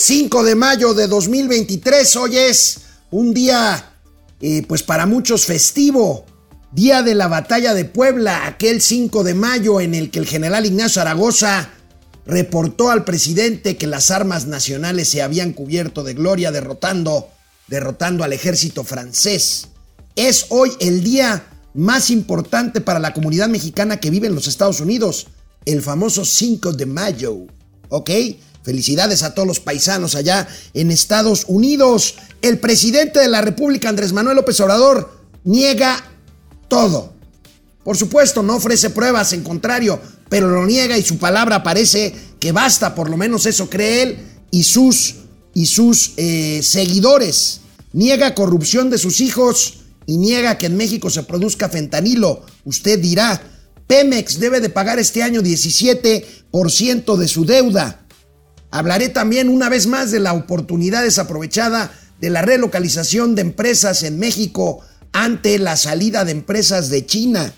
5 de mayo de 2023. Hoy es un día, eh, pues para muchos festivo. Día de la batalla de Puebla, aquel 5 de mayo en el que el general Ignacio Zaragoza reportó al presidente que las armas nacionales se habían cubierto de gloria derrotando, derrotando al ejército francés. Es hoy el día más importante para la comunidad mexicana que vive en los Estados Unidos, el famoso 5 de mayo. ¿Ok? Felicidades a todos los paisanos allá en Estados Unidos. El presidente de la República, Andrés Manuel López Obrador, niega todo. Por supuesto, no ofrece pruebas, en contrario, pero lo niega y su palabra parece que basta, por lo menos eso cree él y sus, y sus eh, seguidores. Niega corrupción de sus hijos y niega que en México se produzca fentanilo. Usted dirá, Pemex debe de pagar este año 17% de su deuda. Hablaré también una vez más de la oportunidad desaprovechada de la relocalización de empresas en México ante la salida de empresas de China.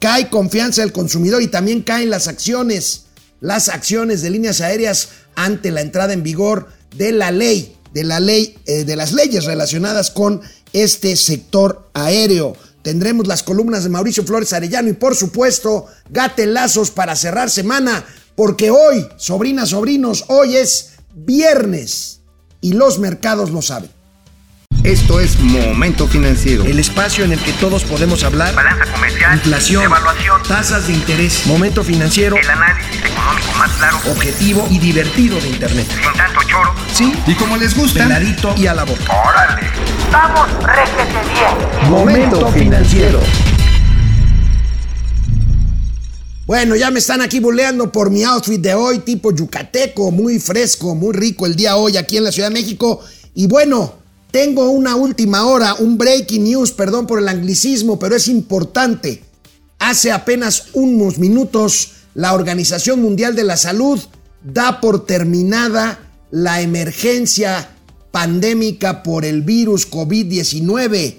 Cae confianza del consumidor y también caen las acciones, las acciones de líneas aéreas ante la entrada en vigor de la ley, de la ley, eh, de las leyes relacionadas con este sector aéreo. Tendremos las columnas de Mauricio Flores Arellano y por supuesto gatelazos para cerrar semana porque hoy, sobrinas, sobrinos, hoy es viernes y los mercados lo saben. Esto es Momento Financiero. El espacio en el que todos podemos hablar. Balanza comercial. Inflación. Evaluación. Tasas de interés. Momento Financiero. El análisis económico más claro. Objetivo y divertido de Internet. Sin tanto choro. Sí. Y como les gusta. Peladito y a la boca. ¡Órale! ¡Vamos, réjete bien! Momento Financiero. Bueno, ya me están aquí buleando por mi outfit de hoy, tipo yucateco, muy fresco, muy rico el día hoy aquí en la Ciudad de México. Y bueno, tengo una última hora, un breaking news, perdón por el anglicismo, pero es importante. Hace apenas unos minutos, la Organización Mundial de la Salud da por terminada la emergencia pandémica por el virus COVID-19.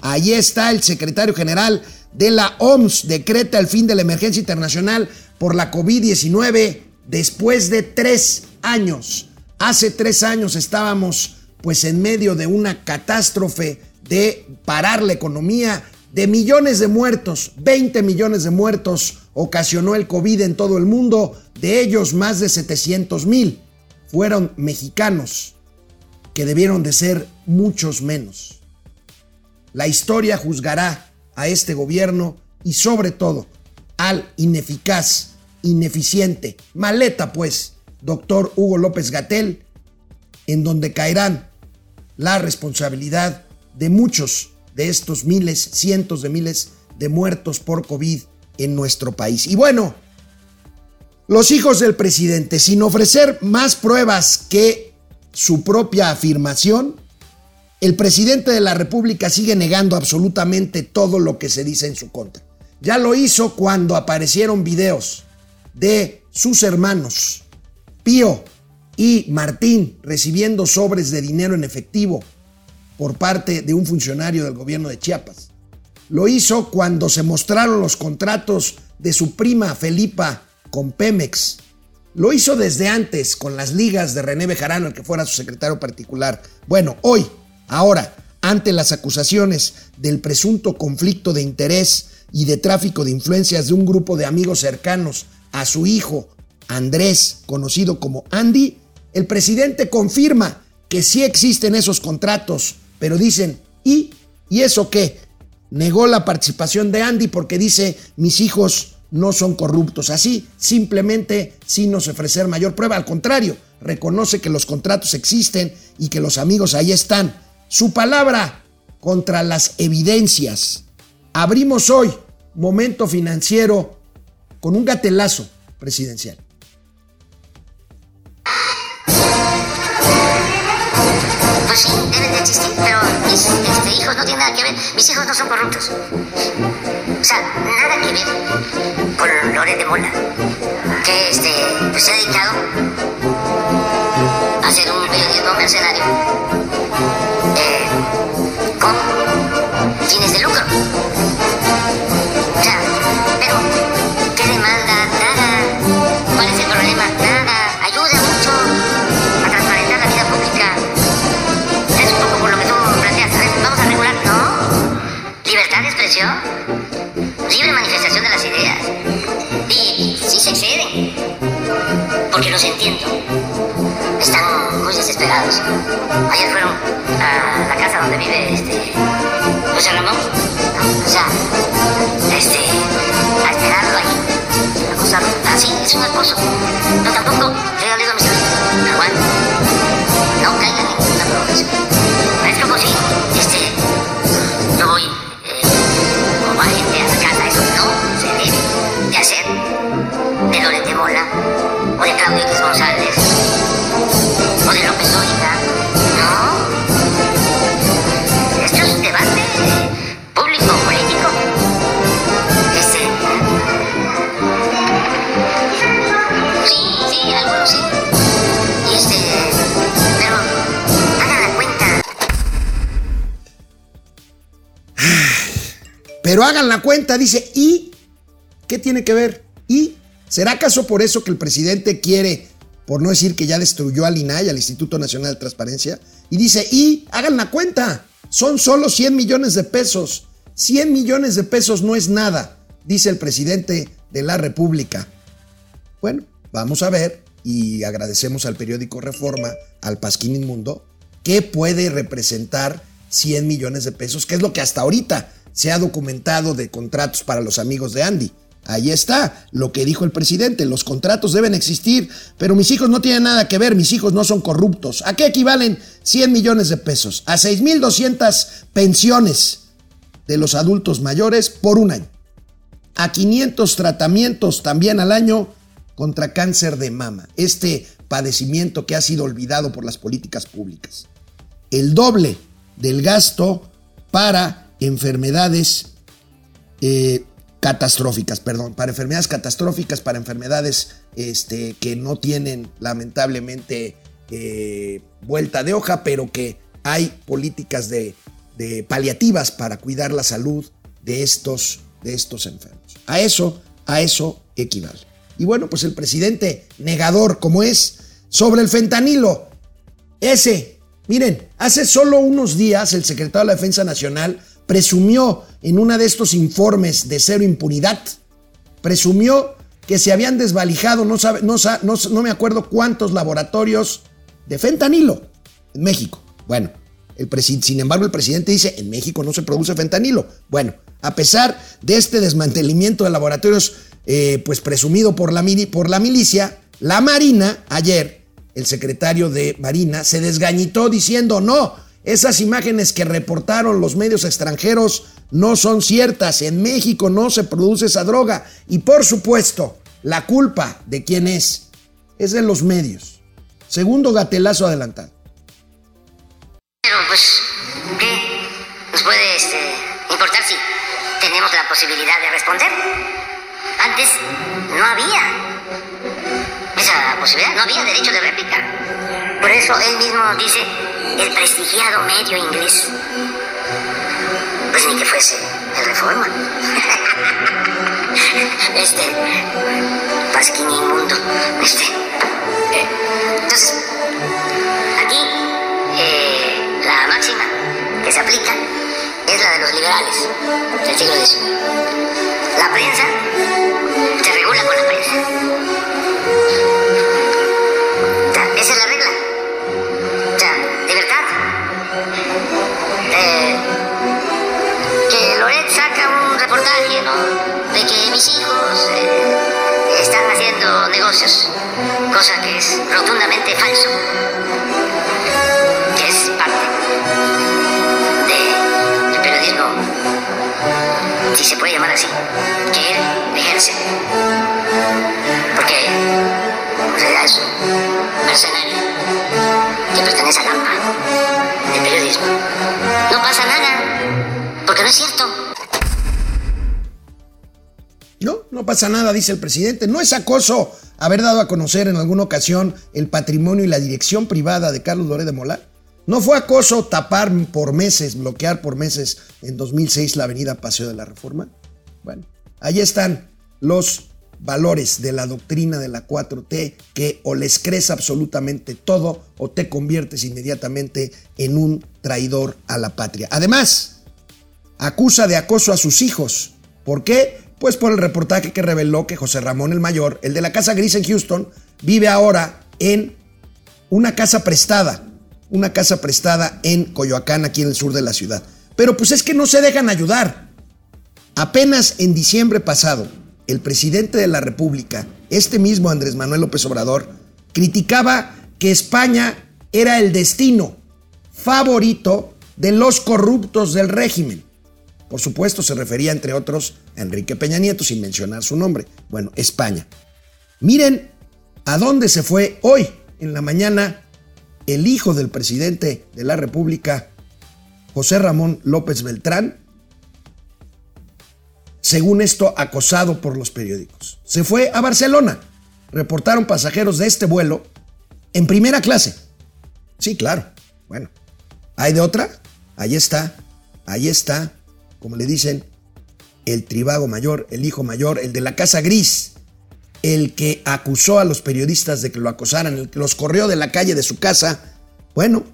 Ahí está el secretario general de la OMS decreta el fin de la emergencia internacional por la COVID-19 después de tres años. Hace tres años estábamos pues en medio de una catástrofe de parar la economía, de millones de muertos, 20 millones de muertos ocasionó el COVID en todo el mundo, de ellos más de 700 mil fueron mexicanos, que debieron de ser muchos menos. La historia juzgará a este gobierno y sobre todo al ineficaz, ineficiente, maleta pues, doctor Hugo López Gatel, en donde caerán la responsabilidad de muchos de estos miles, cientos de miles de muertos por COVID en nuestro país. Y bueno, los hijos del presidente, sin ofrecer más pruebas que su propia afirmación, el presidente de la República sigue negando absolutamente todo lo que se dice en su contra. Ya lo hizo cuando aparecieron videos de sus hermanos, Pío y Martín, recibiendo sobres de dinero en efectivo por parte de un funcionario del gobierno de Chiapas. Lo hizo cuando se mostraron los contratos de su prima Felipa con Pemex. Lo hizo desde antes con las ligas de René Bejarano, el que fuera su secretario particular. Bueno, hoy Ahora, ante las acusaciones del presunto conflicto de interés y de tráfico de influencias de un grupo de amigos cercanos a su hijo Andrés, conocido como Andy, el presidente confirma que sí existen esos contratos, pero dicen, ¿y? ¿Y eso qué? Negó la participación de Andy porque dice, mis hijos no son corruptos. Así, simplemente, sin nos ofrecer mayor prueba. Al contrario, reconoce que los contratos existen y que los amigos ahí están su palabra contra las evidencias. Abrimos hoy momento financiero con un gatelazo presidencial. Pues sí, deben de existir, pero mis este, hijos no tienen nada que ver. Mis hijos no son corruptos. O sea, nada que ver con Lore de Mola, que este, pues se ha dedicado a hacer un periodismo mercenario con fines de lucro. O pero, José cuenta, dice, ¿y qué tiene que ver? ¿Y será acaso por eso que el presidente quiere, por no decir que ya destruyó al INAI, al Instituto Nacional de Transparencia? Y dice, ¿y hagan la cuenta? Son solo 100 millones de pesos. 100 millones de pesos no es nada, dice el presidente de la República. Bueno, vamos a ver y agradecemos al periódico Reforma, al Pasquín Inmundo, qué puede representar 100 millones de pesos, que es lo que hasta ahorita se ha documentado de contratos para los amigos de Andy. Ahí está lo que dijo el presidente, los contratos deben existir, pero mis hijos no tienen nada que ver, mis hijos no son corruptos. ¿A qué equivalen 100 millones de pesos? A 6.200 pensiones de los adultos mayores por un año. A 500 tratamientos también al año contra cáncer de mama, este padecimiento que ha sido olvidado por las políticas públicas. El doble del gasto para enfermedades eh, catastróficas, perdón, para enfermedades catastróficas, para enfermedades este, que no tienen lamentablemente eh, vuelta de hoja, pero que hay políticas de, de paliativas para cuidar la salud de estos, de estos enfermos. A eso, a eso equivale. Y bueno, pues el presidente negador como es sobre el fentanilo, ese, miren, hace solo unos días el secretario de la Defensa Nacional presumió en uno de estos informes de cero impunidad, presumió que se habían desvalijado, no, sabe, no, no, no me acuerdo cuántos laboratorios de fentanilo en México. Bueno, el sin embargo el presidente dice, en México no se produce fentanilo. Bueno, a pesar de este desmantelamiento de laboratorios, eh, pues presumido por la, por la milicia, la Marina, ayer, el secretario de Marina, se desgañitó diciendo, no, esas imágenes que reportaron los medios extranjeros no son ciertas. En México no se produce esa droga. Y por supuesto, la culpa de quién es es de los medios. Segundo gatelazo adelantado. Pero pues, ¿qué nos puede este, importar si tenemos la posibilidad de responder? Antes no había esa posibilidad, no había derecho de réplica. Por eso él mismo dice el prestigiado medio inglés. Pues ni que fuese el Reforma. Este, Pasquín inmundo. Este. eh, entonces, aquí eh, la máxima que se aplica es la de los liberales del siglo XIX. La prensa se regula con la prensa. De que mis hijos eh, están haciendo negocios, cosa que es rotundamente falso, que es parte de- del periodismo, si se puede llamar así, que él ejerce. Porque en realidad es un mercenario que pertenece al AMPA, del periodismo. No pasa nada, porque no es cierto. No, pasa nada, dice el presidente. No es acoso haber dado a conocer en alguna ocasión el patrimonio y la dirección privada de Carlos Loré de Mola. No fue acoso tapar por meses, bloquear por meses en 2006 la avenida Paseo de la Reforma. Bueno, ahí están los valores de la doctrina de la 4T que o les crees absolutamente todo o te conviertes inmediatamente en un traidor a la patria. Además, acusa de acoso a sus hijos. ¿Por qué? Pues por el reportaje que reveló que José Ramón el Mayor, el de la Casa Gris en Houston, vive ahora en una casa prestada, una casa prestada en Coyoacán, aquí en el sur de la ciudad. Pero pues es que no se dejan ayudar. Apenas en diciembre pasado, el presidente de la República, este mismo Andrés Manuel López Obrador, criticaba que España era el destino favorito de los corruptos del régimen. Por supuesto, se refería, entre otros, a Enrique Peña Nieto, sin mencionar su nombre. Bueno, España. Miren a dónde se fue hoy, en la mañana, el hijo del presidente de la República, José Ramón López Beltrán, según esto, acosado por los periódicos. Se fue a Barcelona. Reportaron pasajeros de este vuelo en primera clase. Sí, claro. Bueno, ¿hay de otra? Ahí está, ahí está, como le dicen, el tribago mayor, el hijo mayor, el de la casa gris, el que acusó a los periodistas de que lo acosaran, el que los corrió de la calle de su casa. Bueno,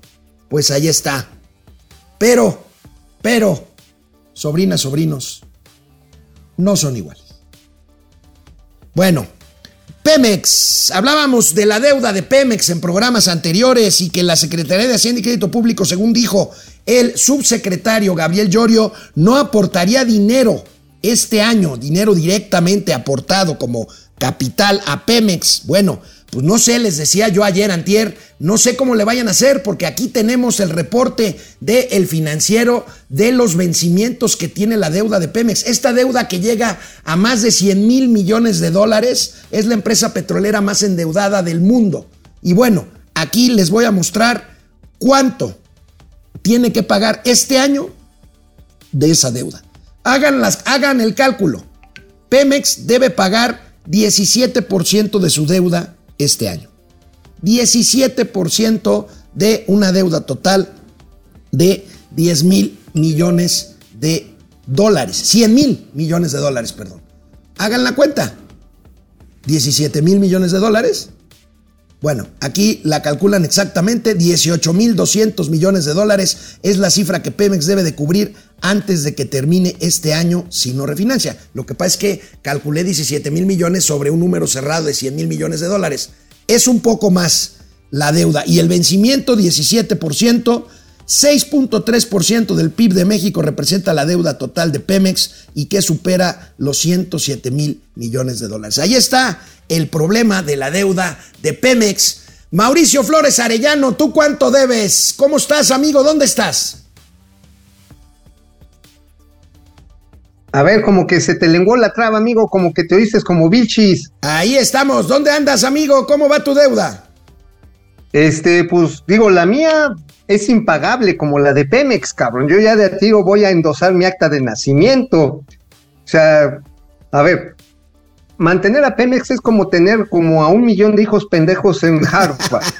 pues ahí está. Pero, pero, sobrinas, sobrinos, no son iguales. Bueno, Pemex. Hablábamos de la deuda de Pemex en programas anteriores y que la Secretaría de Hacienda y Crédito Público, según dijo el subsecretario Gabriel Llorio, no aportaría dinero este año, dinero directamente aportado como capital a Pemex. Bueno, pues no sé, les decía yo ayer, antier, no sé cómo le vayan a hacer, porque aquí tenemos el reporte del financiero de los vencimientos que tiene la deuda de Pemex. Esta deuda que llega a más de 100 mil millones de dólares es la empresa petrolera más endeudada del mundo. Y bueno, aquí les voy a mostrar cuánto tiene que pagar este año de esa deuda. Hagan, las, hagan el cálculo. Pemex debe pagar 17% de su deuda este año. 17% de una deuda total de 10 mil millones de dólares. 100 mil millones de dólares, perdón. Hagan la cuenta. 17 mil millones de dólares. Bueno, aquí la calculan exactamente. 18 mil 200 millones de dólares es la cifra que Pemex debe de cubrir antes de que termine este año si no refinancia. Lo que pasa es que calculé 17 mil millones sobre un número cerrado de 100 mil millones de dólares es un poco más la deuda y el vencimiento 17%, 6.3% del PIB de México representa la deuda total de Pemex y que supera los 107 mil millones de dólares. Ahí está el problema de la deuda de Pemex. Mauricio Flores Arellano, ¿tú cuánto debes? ¿Cómo estás, amigo? ¿Dónde estás? A ver, como que se te lenguó la traba, amigo, como que te oíste como bichis. Ahí estamos. ¿Dónde andas, amigo? ¿Cómo va tu deuda? Este, pues digo, la mía es impagable como la de Pemex, cabrón. Yo ya de a tiro voy a endosar mi acta de nacimiento. O sea, a ver, mantener a Pemex es como tener como a un millón de hijos pendejos en Harvard.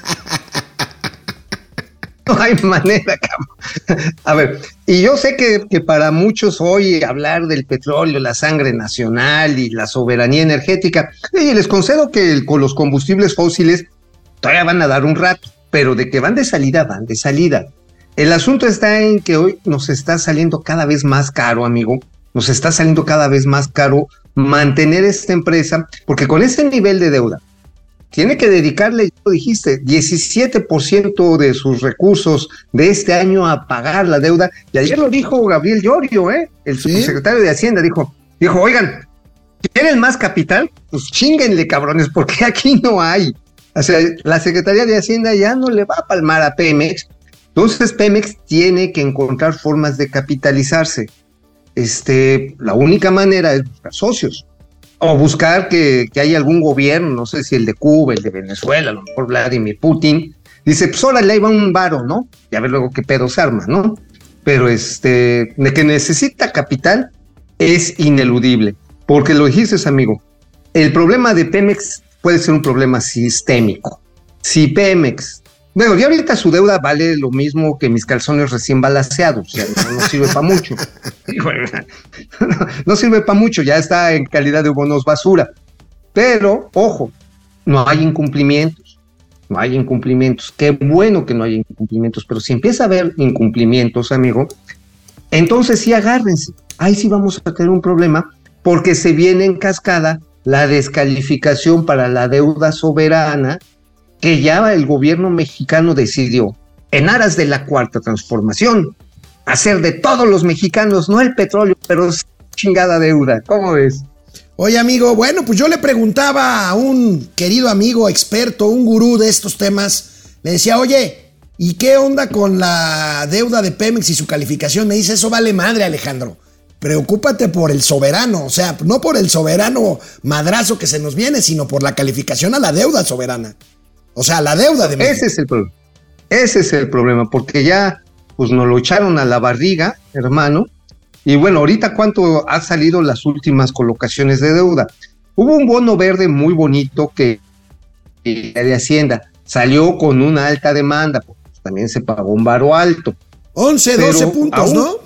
No hay manera, cabrón. A ver, y yo sé que, que, para muchos hoy hablar del petróleo, la sangre nacional y la soberanía energética, y les concedo que con los combustibles fósiles todavía van a dar un rato, pero de que van de salida, van de salida. El asunto está en que hoy nos está saliendo cada vez más caro, amigo. Nos está saliendo cada vez más caro mantener esta empresa, porque con ese nivel de deuda, tiene que dedicarle, ya lo dijiste, 17% de sus recursos de este año a pagar la deuda. Y ayer lo dijo Gabriel Llorio, ¿eh? el ¿Sí? subsecretario de Hacienda, dijo, dijo, oigan, ¿quieren más capital? Pues chinguenle, cabrones, porque aquí no hay. O sea, la Secretaría de Hacienda ya no le va a palmar a Pemex. Entonces Pemex tiene que encontrar formas de capitalizarse. Este, la única manera es buscar socios o buscar que, que haya algún gobierno, no sé si el de Cuba, el de Venezuela, a lo mejor Vladimir Putin, dice, pues órale, ahí va un varo, ¿no? Y a ver luego qué pedo se arma, ¿no? Pero este, de que necesita capital es ineludible, porque lo dijiste, amigo, el problema de Pemex puede ser un problema sistémico. Si Pemex, bueno, ya ahorita su deuda vale lo mismo que mis calzones recién balaseados, sea, no, no sirve para mucho. no, no sirve para mucho, ya está en calidad de bonos basura. Pero, ojo, no hay incumplimientos, no hay incumplimientos. Qué bueno que no haya incumplimientos, pero si empieza a haber incumplimientos, amigo, entonces sí agárrense. Ahí sí vamos a tener un problema porque se viene en cascada la descalificación para la deuda soberana que ya el gobierno mexicano decidió, en aras de la cuarta transformación, hacer de todos los mexicanos, no el petróleo, pero chingada deuda. ¿Cómo ves? Oye, amigo, bueno, pues yo le preguntaba a un querido amigo experto, un gurú de estos temas, le decía, oye, ¿y qué onda con la deuda de Pemex y su calificación? Me dice, eso vale madre, Alejandro. Preocúpate por el soberano, o sea, no por el soberano madrazo que se nos viene, sino por la calificación a la deuda soberana. O sea, la deuda de México. Ese es el problema. Ese es el problema, porque ya pues nos lo echaron a la barriga, hermano. Y bueno, ahorita cuánto ha salido las últimas colocaciones de deuda. Hubo un bono verde muy bonito que de Hacienda salió con una alta demanda, pues también se pagó un varo alto. 11, 12 Pero puntos, aún- ¿no?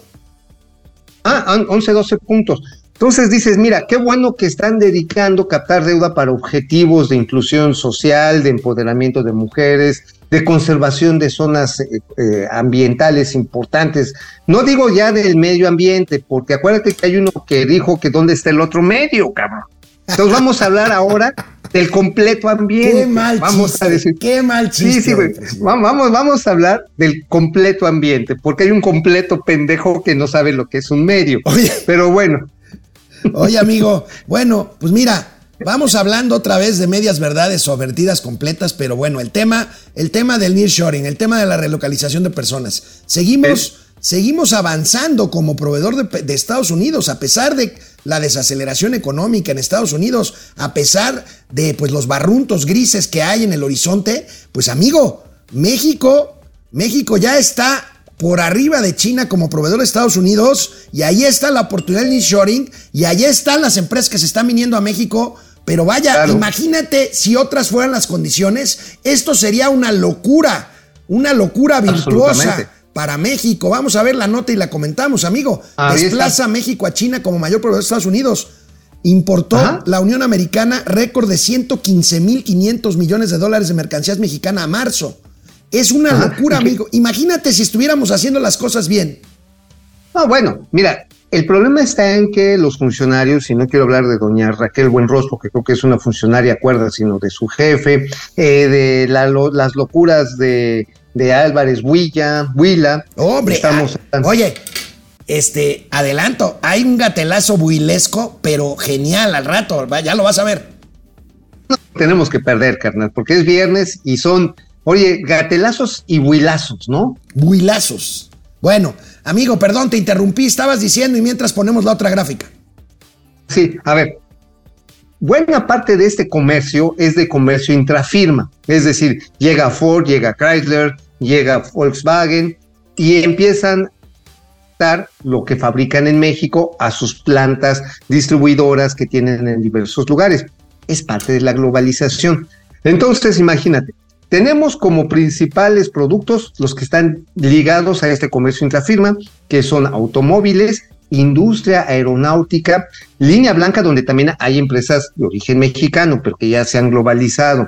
Ah, 11, 12 puntos. Entonces dices, mira, qué bueno que están dedicando captar deuda para objetivos de inclusión social, de empoderamiento de mujeres, de conservación de zonas eh, eh, ambientales importantes. No digo ya del medio ambiente, porque acuérdate que hay uno que dijo que dónde está el otro medio, cabrón. Entonces vamos a hablar ahora del completo ambiente. Qué mal vamos chiste, a decir, qué mal chiste. Sí, sí, güey. Vamos, vamos a hablar del completo ambiente, porque hay un completo pendejo que no sabe lo que es un medio. Oye. Pero bueno, Oye, amigo, bueno, pues mira, vamos hablando otra vez de medias verdades o vertidas completas, pero bueno, el tema, el tema del nearshoring, el tema de la relocalización de personas. Seguimos, seguimos avanzando como proveedor de, de Estados Unidos, a pesar de la desaceleración económica en Estados Unidos, a pesar de pues los barruntos grises que hay en el horizonte, pues amigo, México, México ya está por arriba de China como proveedor de Estados Unidos y ahí está la oportunidad del nearshoring y ahí están las empresas que se están viniendo a México. Pero vaya, Claro. imagínate si otras fueran las condiciones, esto sería una locura, una locura virtuosa. Para México. Vamos a ver la nota y la comentamos, amigo. Está. Desplaza a México a China como mayor proveedor de Estados Unidos. Importó Ajá. la Unión Americana récord de 115.500 millones de dólares de mercancías mexicana a marzo. Es una Ajá. locura, amigo. Imagínate si estuviéramos haciendo las cosas bien. no, bueno, mira, el problema está en que los funcionarios, y no quiero hablar de doña Raquel Buenrostro, que creo que es una funcionaria cuerda, sino de su jefe, eh, de la lo- las locuras de, de Álvarez Huilla, Huila. Hombre, Estamos- ah, oye, este, adelanto, hay un gatelazo builesco, pero genial al rato, ya lo vas a ver. tenemos que perder, carnal, porque es viernes y son, oye, gatelazos y huilazos, ¿no? Builazos. Bueno, amigo, perdón, te interrumpí, estabas diciendo y mientras ponemos la otra gráfica. Sí, a ver. Buena parte de este comercio es de comercio intrafirma, es decir, llega Ford, llega Chrysler, llega Volkswagen y empiezan lo que fabrican en México a sus plantas distribuidoras que tienen en diversos lugares. Es parte de la globalización. Entonces, imagínate, tenemos como principales productos los que están ligados a este comercio intrafirma, que son automóviles, industria aeronáutica, línea blanca, donde también hay empresas de origen mexicano, pero que ya se han globalizado.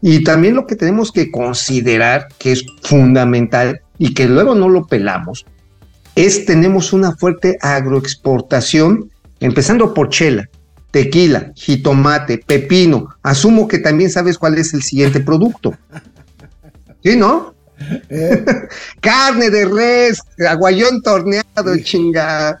Y también lo que tenemos que considerar, que es fundamental y que luego no lo pelamos, es tenemos una fuerte agroexportación, empezando por chela, tequila, jitomate, pepino. Asumo que también sabes cuál es el siguiente producto. ¿Sí, no? Carne de res, aguayón torneado, chinga.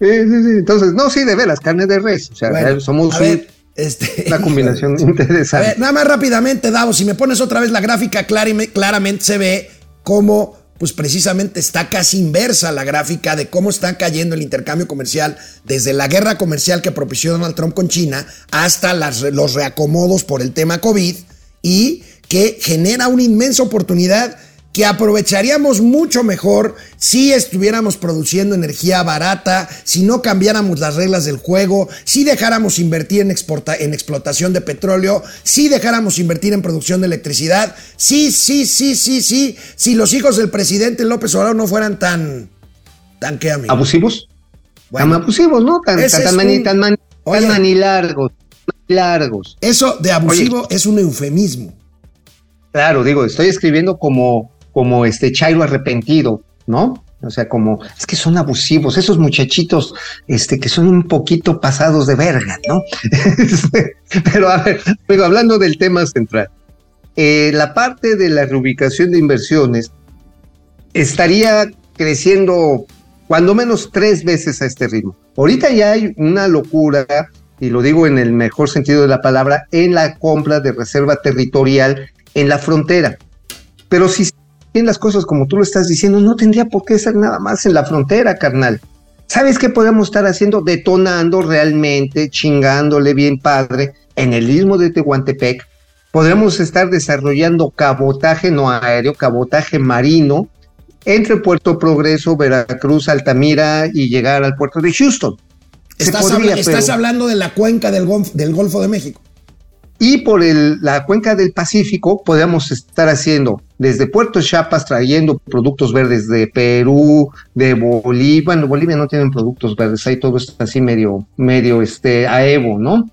Sí, sí, sí. Entonces, no, sí, de veras, carne de res. O sea, Bueno, somos a un- este, una combinación A interesante. ver, nada más rápidamente, Davo, si me pones otra vez la gráfica, claramente se ve cómo, pues precisamente está casi inversa la gráfica de cómo está cayendo el intercambio comercial desde la guerra comercial que propició Donald Trump con China hasta las- los reacomodos por el tema COVID y que genera una inmensa oportunidad que aprovecharíamos mucho mejor si estuviéramos produciendo energía barata, si no cambiáramos las reglas del juego, si dejáramos invertir en, exporta- en explotación de petróleo, si dejáramos invertir en producción de electricidad, sí, sí, sí, sí, sí, si los hijos del presidente López Obrador no fueran tan, tan qué amigo. ¿Abusivos? Bueno, tan abusivos, ¿no? Tan, tan, tan mani- un- tan mani- Oye. tan manilargos, largos. eso de abusivo es un eufemismo. Claro, digo, estoy escribiendo como, como este Chairo arrepentido, ¿no? O sea, como, es que son abusivos, esos muchachitos, este, que son un poquito pasados de verga, ¿no? Este, Pero a ver, digo, hablando del tema central, eh, la parte de la reubicación de inversiones estaría creciendo cuando menos tres veces a este ritmo. Ahorita ya hay una locura, y lo digo en el mejor sentido de la palabra, en la compra de reserva territorial en la frontera. Pero si bien las cosas como tú lo estás diciendo, no tendría por qué ser nada más en la frontera, carnal. ¿Sabes qué podemos estar haciendo? Detonando realmente, chingándole bien padre en el istmo de Tehuantepec. Podremos estar desarrollando cabotaje no aéreo, cabotaje marino entre Puerto Progreso, Veracruz, Altamira y llegar al puerto de Houston. Estás, podría, habla- estás pero- hablando de la cuenca del, Golf- del Golfo de México. Y por el- la cuenca del Pacífico podemos estar haciendo desde Puerto Chiapas trayendo productos verdes de Perú, de Bolivia. Bueno, Bolivia no tienen productos verdes, ahí todo está así medio, medio este, a Evo, ¿no?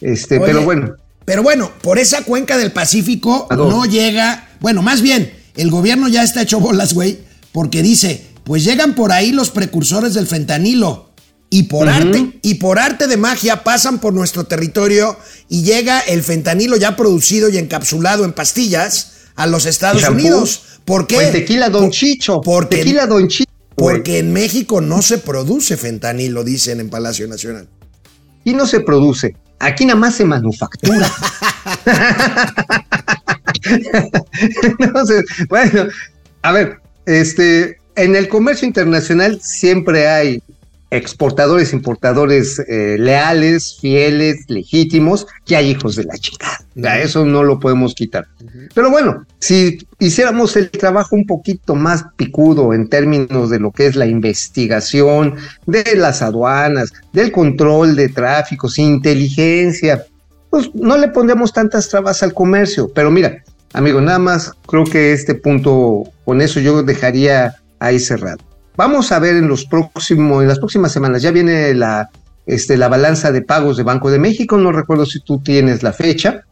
Este, Oye, pero bueno, Pero bueno, por esa cuenca del Pacífico no llega. Bueno, más bien, el gobierno ya está hecho bolas, güey, porque dice: pues llegan por ahí los precursores del fentanilo. Y por arte, y por arte de magia pasan por nuestro territorio y llega el fentanilo ya producido y encapsulado en pastillas a los Estados Shampoo. Unidos. ¿Por qué? el tequila Don Por- Chicho, Porque, tequila Don Chicho. porque en México no se produce fentanilo, dicen en Palacio Nacional. Aquí no se produce, aquí nada más se manufactura. Entonces, bueno, a ver, este, en el comercio internacional siempre hay exportadores, importadores eh, leales, fieles, legítimos, que hay hijos de la chingada. O sea, eso no lo podemos quitar. Pero bueno, si hiciéramos el trabajo un poquito más picudo en términos de lo que es la investigación, de las aduanas, del control de tráficos, inteligencia, pues no le pondremos tantas trabas al comercio. Pero mira, amigo, nada más creo que este punto, con eso yo dejaría ahí cerrado. Vamos a ver en los próximos, en las próximas semanas, ya viene la, este, la balanza de pagos de Banco de México, no recuerdo si tú tienes la fecha.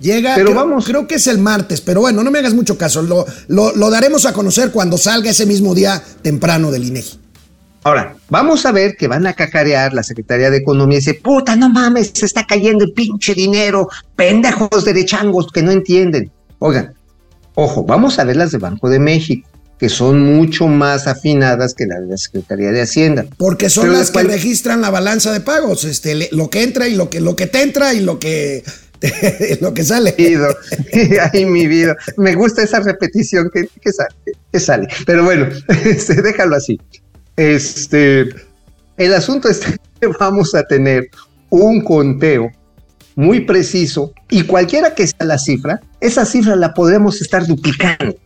Llega, Pero creo, vamos. creo que es el martes, pero bueno, no me hagas mucho caso. Lo, lo- lo daremos a conocer cuando salga ese mismo día temprano del INEGI. Ahora, vamos a ver que van a cacarear la Secretaría de Economía y dice, puta, no mames, se está cayendo el pinche dinero, pendejos derechangos que no entienden. Oigan, ojo, vamos a ver las de Banco de México, que son mucho más afinadas que las de la Secretaría de Hacienda. Porque son Pero las que registran la balanza de pagos. Este, lo que entra y lo que, lo que te entra y lo que, lo que sale. Ay, mi vida. Me gusta esa repetición que, que sale, que sale. Pero bueno, este, déjalo así. Este, el asunto es que vamos a tener un conteo muy preciso y cualquiera que sea la cifra, esa cifra la podremos estar duplicando.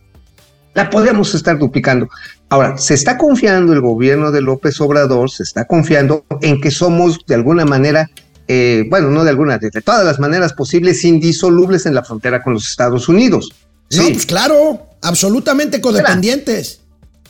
La podemos estar duplicando. Ahora, se está confiando el gobierno de López Obrador, se está confiando en que somos de alguna manera eh, bueno, no de alguna, de, de todas las maneras posibles, indisolubles en la frontera con los Estados Unidos. No, Sí, pues claro, absolutamente codependientes.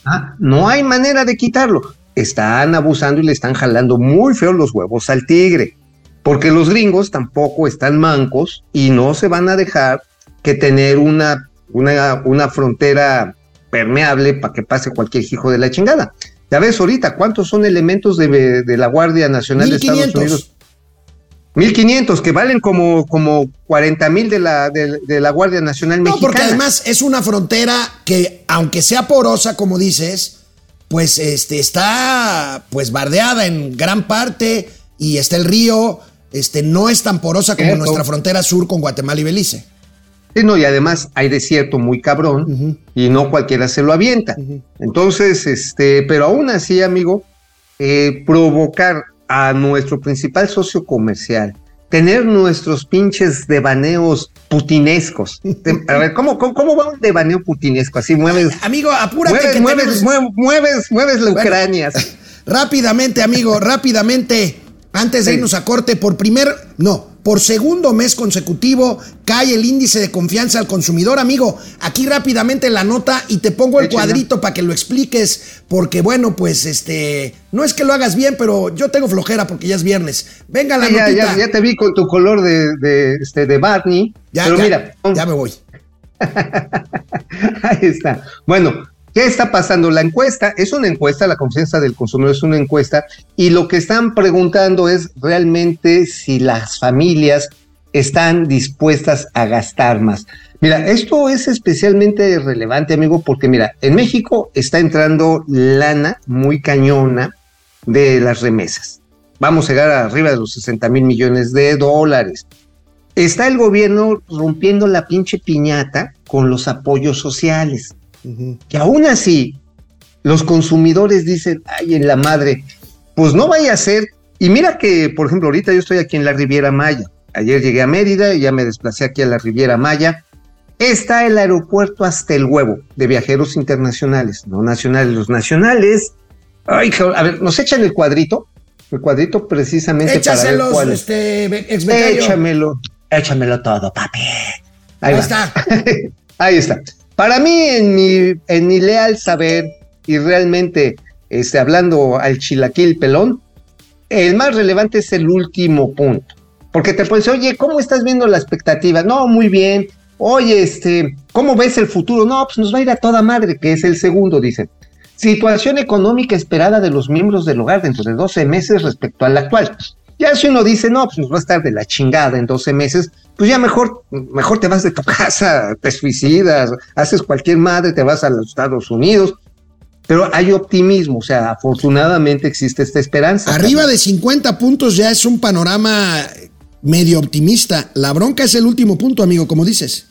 ah, no hay manera de quitarlo. Están abusando y le están jalando muy feo los huevos al tigre, porque los gringos tampoco están mancos y no se van a dejar que tener una, una, una frontera permeable para que pase cualquier hijo de la chingada. Ya ves ahorita cuántos son elementos de, de la Guardia Nacional de Estados 1500. Unidos 1500 que valen como, como 40 mil de la, de, de la Guardia Nacional No, Mexicana. porque además es una frontera que, aunque sea porosa, como dices, pues este, está pues bardeada en gran parte y está el río, este, no es tan porosa como Cierto. nuestra frontera sur con Guatemala y Belice. Sí, no, y además hay desierto muy cabrón y no cualquiera se lo avienta. Entonces, este, pero aún así, amigo, eh, provocar a nuestro principal socio comercial, tener nuestros pinches devaneos putinescos. A ver, ¿cómo, cómo, cómo va un devaneo putinesco? Así mueves, Amigo, apúrate mueves, que mueves, tenemos- mueves, mueves, la Ucrania. Rápidamente, amigo, rápidamente, antes de Sí. irnos a corte, por primer, no, por segundo mes consecutivo cae el índice de confianza al consumidor, amigo. Aquí rápidamente la nota y te pongo el cuadrito para que lo expliques, porque bueno, pues este, no es que lo hagas bien, pero yo tengo flojera porque ya es viernes. Venga la ya, notita. ya, ya te vi con tu color de, de, este, de Barney. Ya, pero ya, mira, ya me voy. Ahí está. Bueno, ¿qué está pasando? La encuesta es una encuesta, la confianza del consumidor es una encuesta, y lo que están preguntando es realmente si las familias están dispuestas a gastar más. Mira, esto es especialmente relevante, amigo, porque mira, en México está entrando lana muy cañona de las remesas. Vamos a llegar arriba de los 60 mil millones de dólares. Está el gobierno rompiendo la pinche piñata con los apoyos sociales. Que aún así, los consumidores dicen, ay, en la madre, pues no vaya a ser. Y mira que, por ejemplo, ahorita yo estoy aquí en la Riviera Maya. Ayer llegué a Mérida y ya me desplacé aquí a la Riviera Maya. Está el aeropuerto hasta el huevo de viajeros internacionales, no nacionales. Los nacionales, ay, a ver, nos echan el cuadrito, el cuadrito precisamente Échaselos, para ver cuál es. este, ex. Échamelo, échamelo todo, papi. Ahí está. Ahí está. Para mí, en mi, leal saber y realmente este, hablando al chilaquil pelón, el más relevante es el último punto. Porque te puedes decir, oye, ¿cómo estás viendo la expectativa? No, muy bien. Oye, este, ¿cómo ves el futuro? No, pues nos va a ir a toda madre, que es el segundo, dicen. Situación económica esperada de los miembros del hogar dentro de 12 meses respecto al actual. Ya si uno dice, no, pues nos va a estar de la chingada en 12 meses, pues ya mejor, mejor te vas de tu casa, te suicidas, haces cualquier madre, te vas a los Estados Unidos. Pero hay optimismo, o sea, afortunadamente existe esta esperanza. Arriba de 50 puntos ya es un panorama medio optimista. La bronca es el último punto, amigo, como dices.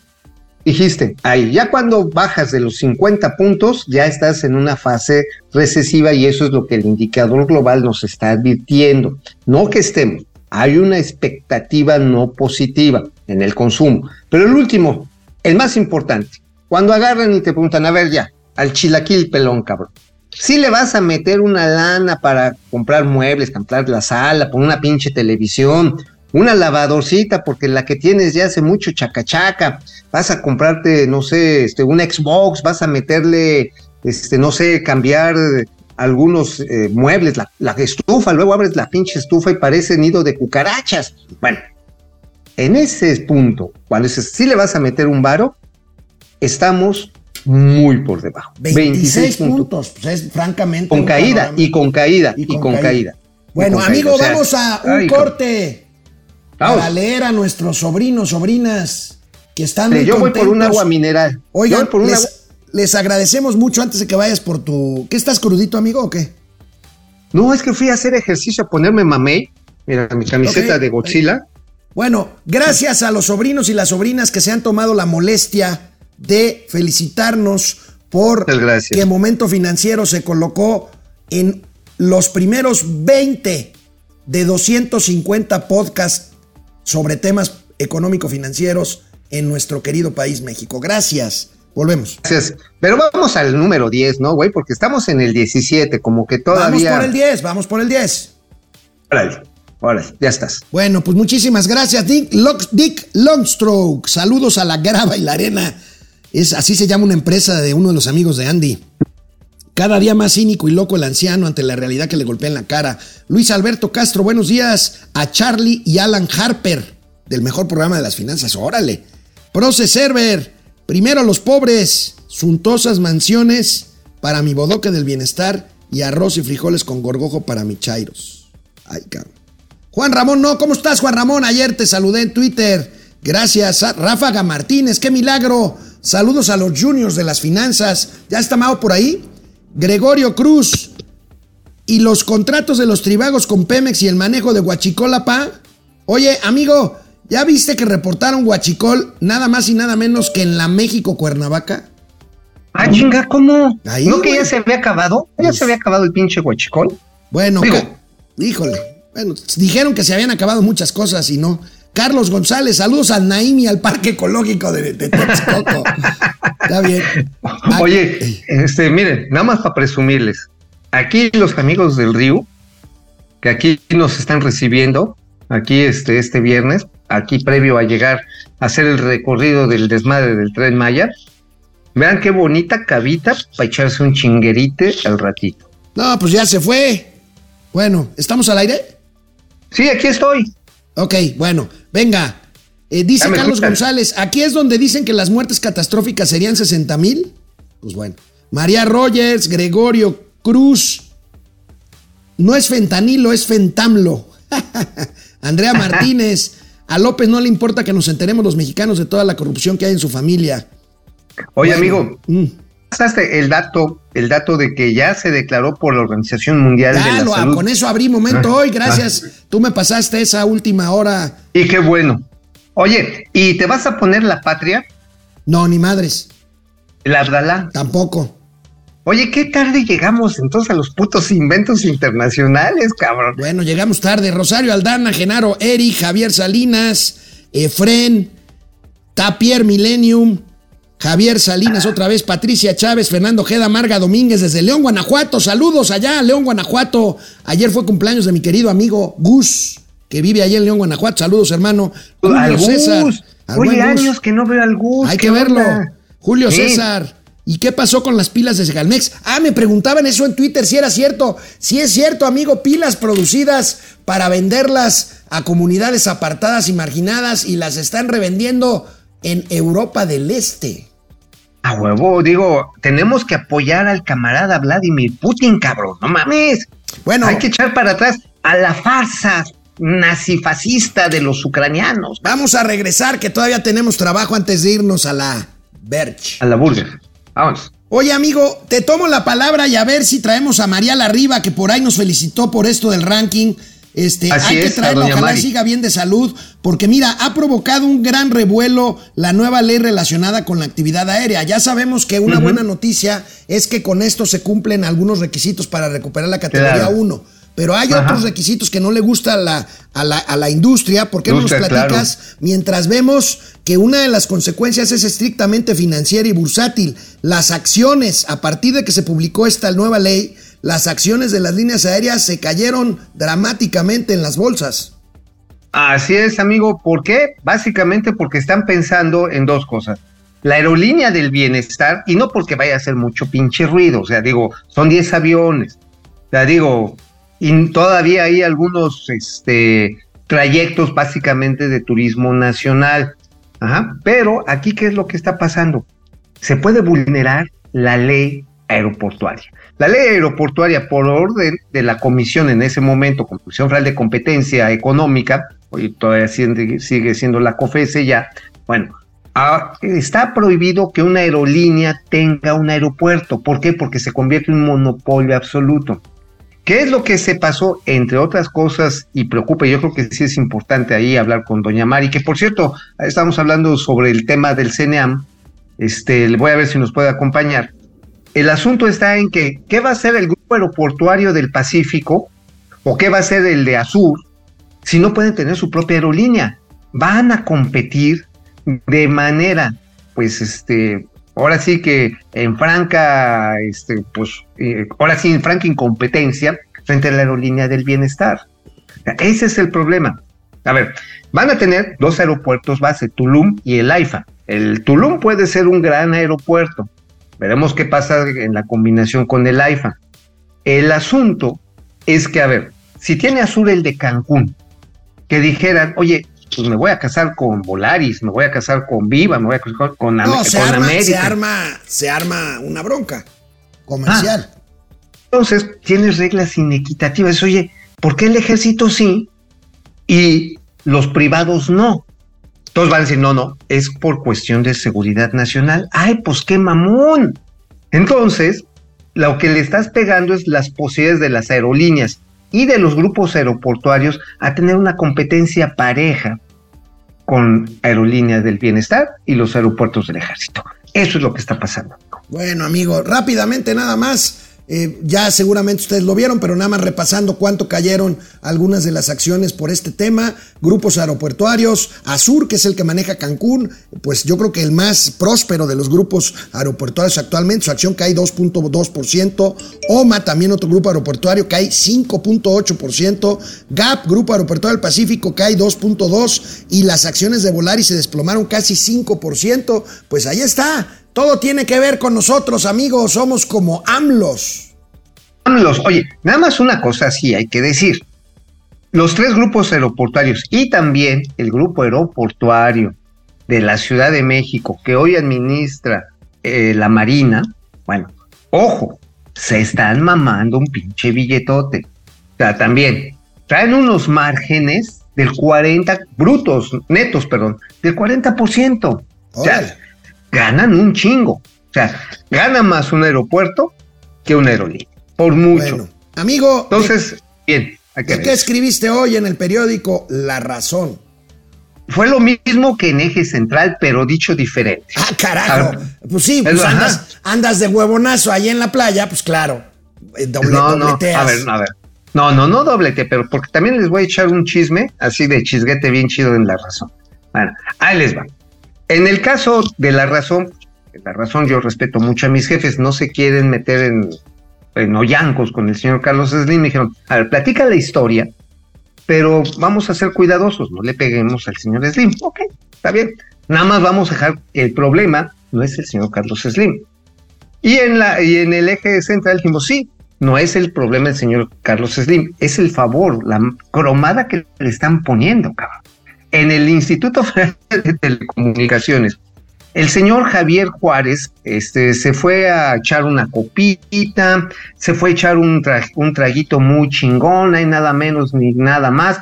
Dijiste, ahí, ya cuando bajas de los 50 puntos, ya estás en una fase recesiva y eso es lo que el indicador global nos está advirtiendo. No que estemos, hay una expectativa no positiva en el consumo. Pero el último, el más importante, cuando agarran y te preguntan, a ver ya, al chilaquil pelón, cabrón. Si le vas a meter una lana para comprar muebles, comprar la sala, poner una pinche televisión, una lavadorcita, porque la que tienes ya hace mucho chacachaca, vas a comprarte, no sé, este, un Xbox, vas a meterle, este, no sé, cambiar algunos eh, muebles, la, la estufa, luego abres la pinche estufa y parece nido de cucarachas. Bueno, en ese punto, cuando dices, si le vas a meter un varo, estamos muy por debajo. 26, puntos. Pues es francamente. Con caída, panorama. y con caída, y con, caída. Bueno, con amigo, caída, vamos a un ay, corte Vamos. para leer a nuestros sobrinos, sobrinas que están muy Yo voy por un agua mineral. Oigan, Yo voy por un les, agua- les agradecemos mucho antes de que vayas por tu. ¿Qué estás crudito, amigo, o qué? No, es que fui a hacer ejercicio, a ponerme mamey. Mira, mi camiseta de Godzilla. Bueno, gracias a los sobrinos y las sobrinas que se han tomado la molestia de felicitarnos por que Momento Financiero se colocó en los primeros 20 de 250 podcasts sobre temas económico-financieros en nuestro querido país México. Gracias. Volvemos. Gracias. Pero vamos al número 10, ¿no, güey? Porque estamos en el 17, como que Vamos todavía. por el 10, vamos por el 10. Órale, órale, ya estás. Bueno, pues muchísimas gracias, Dick, Lock- Dick Longstroke. Saludos a la grava y la arena. Es, así se llama una empresa de uno de los amigos de Andy. Cada día más cínico y loco el anciano ante la realidad que le golpea en la cara. Luis Alberto Castro, buenos días a Charlie y Alan Harper del mejor programa de las finanzas. Órale. Proce Server, primero los pobres, suntuosas mansiones para mi bodoque del bienestar y arroz y frijoles con gorgojo para mi chairos. Ay, cabrón. Juan Ramón, no, ¿cómo estás, Juan Ramón? Ayer te saludé en Twitter. Gracias. a Ráfaga Martínez, qué milagro. Saludos a los juniors de las finanzas. ¿Ya está Mao por ahí? Gregorio Cruz. ¿Y los contratos de los tribagos con Pemex y el manejo de Huachicola, pa? Oye, amigo, ¿ya viste que reportaron Huachicol nada más y nada menos que en la México Cuernavaca? Ah, chinga, ¿cómo? Ahí, ¿No que ya se había acabado? ¿Ya Pues- se había acabado el pinche huachicol? Bueno, Digo. híjole. Bueno, dijeron que se habían acabado muchas cosas y no. Carlos González, saludos al Naim y al Parque Ecológico de, de Texcoco. Está bien. Oye, este, miren, nada más para presumirles. Aquí los amigos del Río, que aquí nos están recibiendo, aquí este, este viernes, aquí previo a llegar a hacer el recorrido del desmadre del tren Maya. Vean qué bonita cabita para echarse un chinguerite al ratito. No, pues ya se fue. Bueno, ¿estamos al aire? Sí, aquí estoy. Ok, bueno, venga. Eh, dice Carlos escuchan. González, aquí es donde dicen que las muertes catastróficas serían 60 mil. Pues bueno. María Rogers, Gregorio Cruz. No es fentanilo, es fentamlo. Andrea Martínez. A López no le importa que nos enteremos los mexicanos de toda la corrupción que hay en su familia. Oye, Bueno, amigo, mm. pasaste el dato, el dato de que ya se declaró por la Organización Mundial de la lo- Salud. con eso abrí momento hoy, gracias. Tú me pasaste esa última hora. Y qué bueno. Oye, ¿y te vas a poner la patria? No, ni madres, La Abdalá. tampoco. Oye, qué tarde llegamos entonces a los putos inventos internacionales, cabrón. Bueno, llegamos tarde. Rosario Aldana, Genaro Eric, Javier Salinas, Efren, Tapier Millennium, Javier Salinas otra vez, Patricia Chávez, Fernando Jeda, Marga Domínguez desde León, Guanajuato. Saludos allá, León, Guanajuato. Ayer fue cumpleaños de mi querido amigo Gus, que vive allá en León, Guanajuato. Saludos, hermano. Julio César. Gus. Oye, años que no veo al Gus. Hay ¿qué que verlo. onda? Julio Sí. César. ¿Y qué pasó con las pilas de Segalmex? Ah, me preguntaban eso en Twitter si era cierto. Si es cierto, amigo, pilas producidas para venderlas a comunidades apartadas y marginadas y las están revendiendo en Europa del Este. A huevo, digo, tenemos que apoyar al camarada Vladimir Putin, cabrón. No mames. Bueno, Hay que echar para atrás a la farsa nazifascista de los ucranianos. vamos a regresar que todavía tenemos trabajo antes de irnos a la Berch. A la burger. Vamos. Oye, amigo, te tomo la palabra y a ver si traemos a Mariala Riva, que por ahí nos felicitó por esto del ranking. Este, Así hay que es, a traerla, ojalá Mari. siga bien de salud, porque mira, ha provocado un gran revuelo la nueva ley relacionada con la actividad aérea. Ya sabemos que una buena noticia es que con esto se cumplen algunos requisitos para recuperar la categoría Claro. 1. Pero hay Ajá. otros requisitos que no le gusta a la, a la, a la industria. ¿Por qué no nos claro. platicas? Mientras vemos que una de las consecuencias es estrictamente financiera y bursátil. Las acciones, a partir de que se publicó esta nueva ley, las acciones de las líneas aéreas se cayeron dramáticamente en las bolsas. Así es, amigo. ¿Por qué? Básicamente porque están pensando en dos cosas. La aerolínea del bienestar, y no porque vaya a hacer mucho pinche ruido, o sea, digo, son 10 aviones. O sea, digo, y todavía hay algunos este, trayectos básicamente de turismo nacional. Ajá. Pero aquí, ¿qué es lo que está pasando? Se puede vulnerar la ley aeroportuaria. La ley aeroportuaria, por orden de la comisión en ese momento, Comisión Federal de Competencia Económica, hoy todavía sigue, siendo la COFESE ya, bueno, ah, está prohibido que una aerolínea tenga un aeropuerto. ¿Por qué? Porque se convierte en un monopolio absoluto. ¿Qué es lo que se pasó? Entre otras cosas, y preocupa, yo creo que sí es importante ahí hablar con doña Mari, que por cierto, estamos hablando sobre el tema del CNEAM, este, le voy a ver si nos puede acompañar. El asunto está en que, ¿qué va a hacer el grupo aeroportuario del Pacífico o qué va a hacer el de Azur si no pueden tener su propia aerolínea? Van a competir de manera, pues, este, ahora sí que en franca, este, pues, eh, ahora sí en franca incompetencia frente a la aerolínea del bienestar. Ese es el problema. A ver, van a tener dos aeropuertos base, Tulum y el AIFA. El Tulum puede ser un gran aeropuerto. Veremos qué pasa en la combinación con el AIFA. El asunto es que, a ver, si tiene Azul el de Cancún, que dijeran, oye, pues me voy a casar con Volaris, me voy a casar con Viva, me voy a casar con, Am- No, se con arma, América. se arma, se arma una bronca comercial. Entonces, tienes reglas inequitativas. Oye, ¿por qué el ejército sí y los privados no? Todos van a decir, no, no, es por cuestión de seguridad nacional. Ay, pues qué mamón. Entonces, lo que le estás pegando es las posibilidades de las aerolíneas y de los grupos aeroportuarios a tener una competencia pareja con aerolíneas del bienestar y los aeropuertos del ejército. Eso es lo que está pasando. Bueno, amigo, rápidamente nada más. Eh, ya seguramente ustedes lo vieron, pero nada más repasando cuánto cayeron algunas de las acciones por este tema. Grupos aeroportuarios, Azur, que es el que maneja Cancún, pues yo creo que el más próspero de los grupos aeroportuarios actualmente, su acción cae 2.2%. OMA, también otro grupo aeroportuario, cae 5.8%. GAP, Grupo Aeroportuario del Pacífico, cae 2.2%. Y las acciones de Volaris se desplomaron casi 5%. Pues ahí está. Todo tiene que ver con nosotros, amigos. Somos como AMLOS. Vámonos. Oye, nada más una cosa sí hay que decir. Los tres grupos aeroportuarios y también el grupo aeroportuario de la Ciudad de México que hoy administra eh, la Marina, bueno, ojo, se están mamando un pinche billetote. O sea, también traen unos márgenes del 40, brutos, netos, perdón, del 40%. O sea, ganan un chingo. O sea, gana más un aeropuerto que una aerolínea, por mucho. Bueno, amigo, ¿de- Entonces, bien, hay que ¿de ver. qué escribiste hoy en el periódico La Razón? Fue lo mismo que en eje central, pero dicho diferente. Ah, carajo. ver. Pues sí, Es pues andas, andas de huevonazo ahí en la playa, pues claro. eh, doble- no, no, a ver, a ver. No, no, no doblete, pero porque también les voy a echar un chisme, así de chisguete bien chido en la razón. Bueno, ahí les va. En el caso de la razón, la razón yo respeto mucho a mis jefes, no se quieren meter en, en hoyancos con el señor Carlos Slim, me dijeron, a ver, platica la historia, pero vamos a ser cuidadosos, no le peguemos al señor Slim. Ok, está bien. Nada más vamos a dejar el problema, no es el señor Carlos Slim. Y en, la, y en el eje central dijimos, sí, no es el problema del señor Carlos Slim, es el favor, la cromada que le están poniendo, cabrón. En el Instituto Federal de Telecomunicaciones, el señor Javier Juárez este, se fue a echar una copita, se fue a echar un, tra- un traguito muy chingón, hay nada menos ni nada más,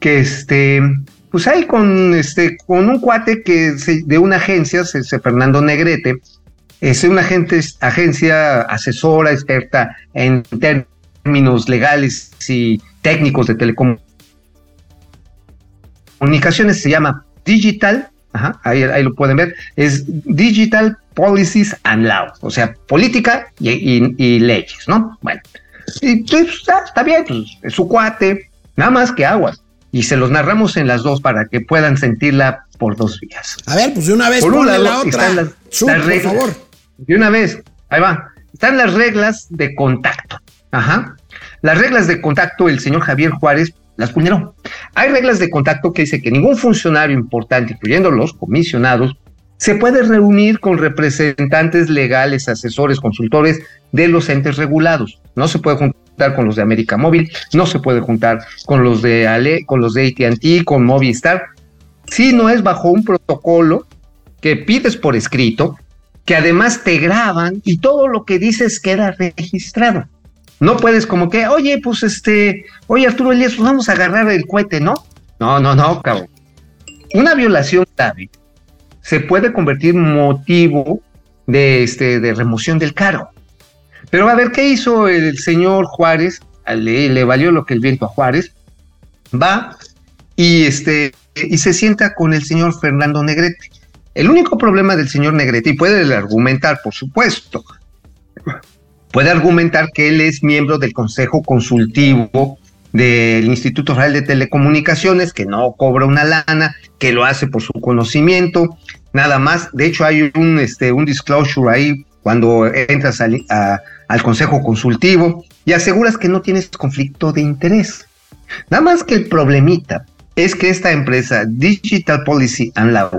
que este, pues ahí con, este, con un cuate que se- de una agencia, Fernando Negrete, es una agente, agencia asesora, experta en términos legales y técnicos de telecomunicaciones, se llama Digital, ajá, ahí, ahí lo pueden ver, es Digital Policies and Laws, o sea, política y, y- y leyes, ¿no? Bueno, y pues, está, está bien, pues, es su cuate, nada más que aguas. Y se los narramos en las dos para que puedan sentirla por dos vías. A ver, pues de una vez Por un ponle lado la otra. las- Su, las por reglas. favor. De una vez, ahí va. Están las reglas de contacto. Ajá. Las reglas de contacto, el señor Javier Juárez las vulneró. Hay reglas de contacto que dice que ningún funcionario importante, incluyendo los comisionados, se puede reunir con representantes legales, asesores, consultores de los entes regulados. No se puede juntar con los de América Móvil, no se puede juntar con los de Ale, con los de AT&T, con Movistar, si no es bajo un protocolo que pides por escrito, que además te graban y todo lo que dices queda registrado. No puedes como que, oye, pues este, oye Arturo Elías, pues vamos a agarrar el cohete, ¿no? No, no, no, cabrón. Una violación grave se puede convertir en motivo de, este, de remoción del cargo. Pero a ver, ¿qué hizo el señor Juárez? Le, le valió lo que el viento a Juárez. Va y, este, y se sienta con el señor Fernando Negrete. El único problema del señor Negrete, y puede argumentar, por supuesto, puede argumentar que él es miembro del Consejo Consultivo del Instituto Federal de Telecomunicaciones, que no cobra una lana, que lo hace por su conocimiento, nada más. De hecho, hay un, este, un disclosure ahí cuando entras al Consejo Consultivo y aseguras que no tienes conflicto de interés. Nada más que el problemita es que esta empresa Digital Policy and Law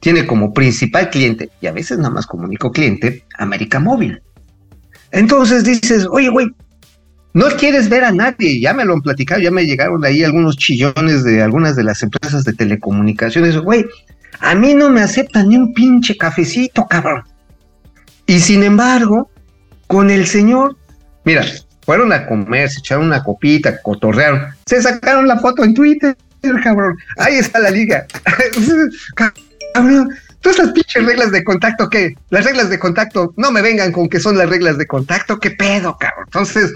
tiene como principal cliente, y a veces nada más como único cliente, América Móvil. Entonces dices, oye, güey, no quieres ver a nadie, ya me lo han platicado, ya me llegaron ahí algunos chillones de algunas de las empresas de telecomunicaciones, güey, a mí no me aceptan ni un pinche cafecito, cabrón. Y sin embargo, con el señor, mira, fueron a comer, se echaron una copita, cotorrearon, se sacaron la foto en Twitter, cabrón, ahí está la liga. Cabrón, todas esas pinches reglas de contacto, ¿qué? Las reglas de contacto, no me vengan con que son las reglas de contacto, ¿qué pedo, cabrón? Entonces,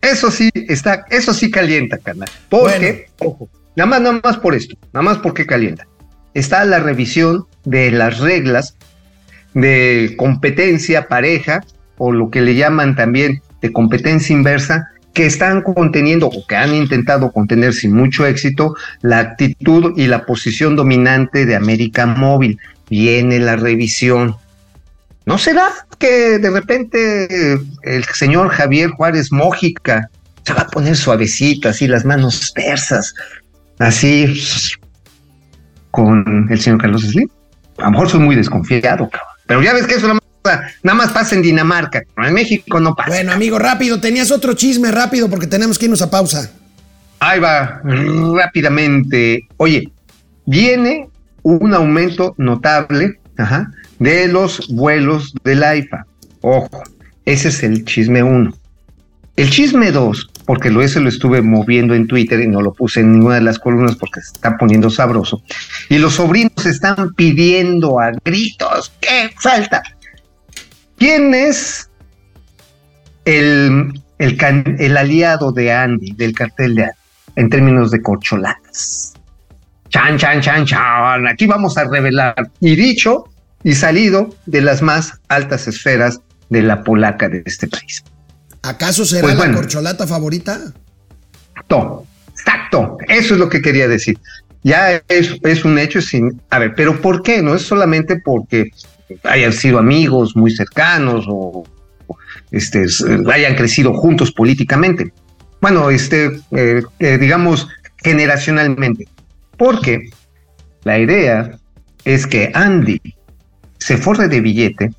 eso sí está, eso sí calienta, carnal. Porque, ojo, nada más, nada más por esto, nada más porque calienta. Está la revisión de las reglas de competencia pareja, o lo que le llaman también de competencia inversa, que están conteniendo o que han intentado contener sin mucho éxito la actitud y la posición dominante de América Móvil. Viene la revisión. ¿No será que de repente el señor Javier Juárez Mójica se va a poner suavecito, así las manos persas, así con el señor Carlos Slim? A lo mejor soy muy desconfiado, cabrón. Pero ya ves que eso nada más, nada más pasa en Dinamarca, cabrón. en México no pasa. Bueno, amigo, rápido, tenías otro chisme rápido porque tenemos que irnos a pausa. Ahí va, rápidamente. Oye, viene un aumento notable de los vuelos del AIFA. Ojo, ese es el chisme uno. El chisme dos, porque lo ese lo estuve moviendo en Twitter y no lo puse en ninguna de las columnas porque se está poniendo sabroso. Y los sobrinos están pidiendo a gritos que falta. ¿Quién es el, el, el aliado de Andy, del cartel de Andy, en términos de corcholatas? Chan, chan, chan, chan. Aquí vamos a revelar. Y dicho y salido de las más altas esferas de la polaca de este país. ¿Acaso será Pues la bueno. corcholata favorita? Exacto, exacto. Eso es lo que quería decir. Ya es, es un hecho sin. A ver, pero ¿por qué? No es solamente porque hayan sido amigos muy cercanos o, o, este, hayan crecido juntos políticamente. Bueno, este, eh, eh, digamos, generacionalmente. Porque la idea es que Andy se forre de billete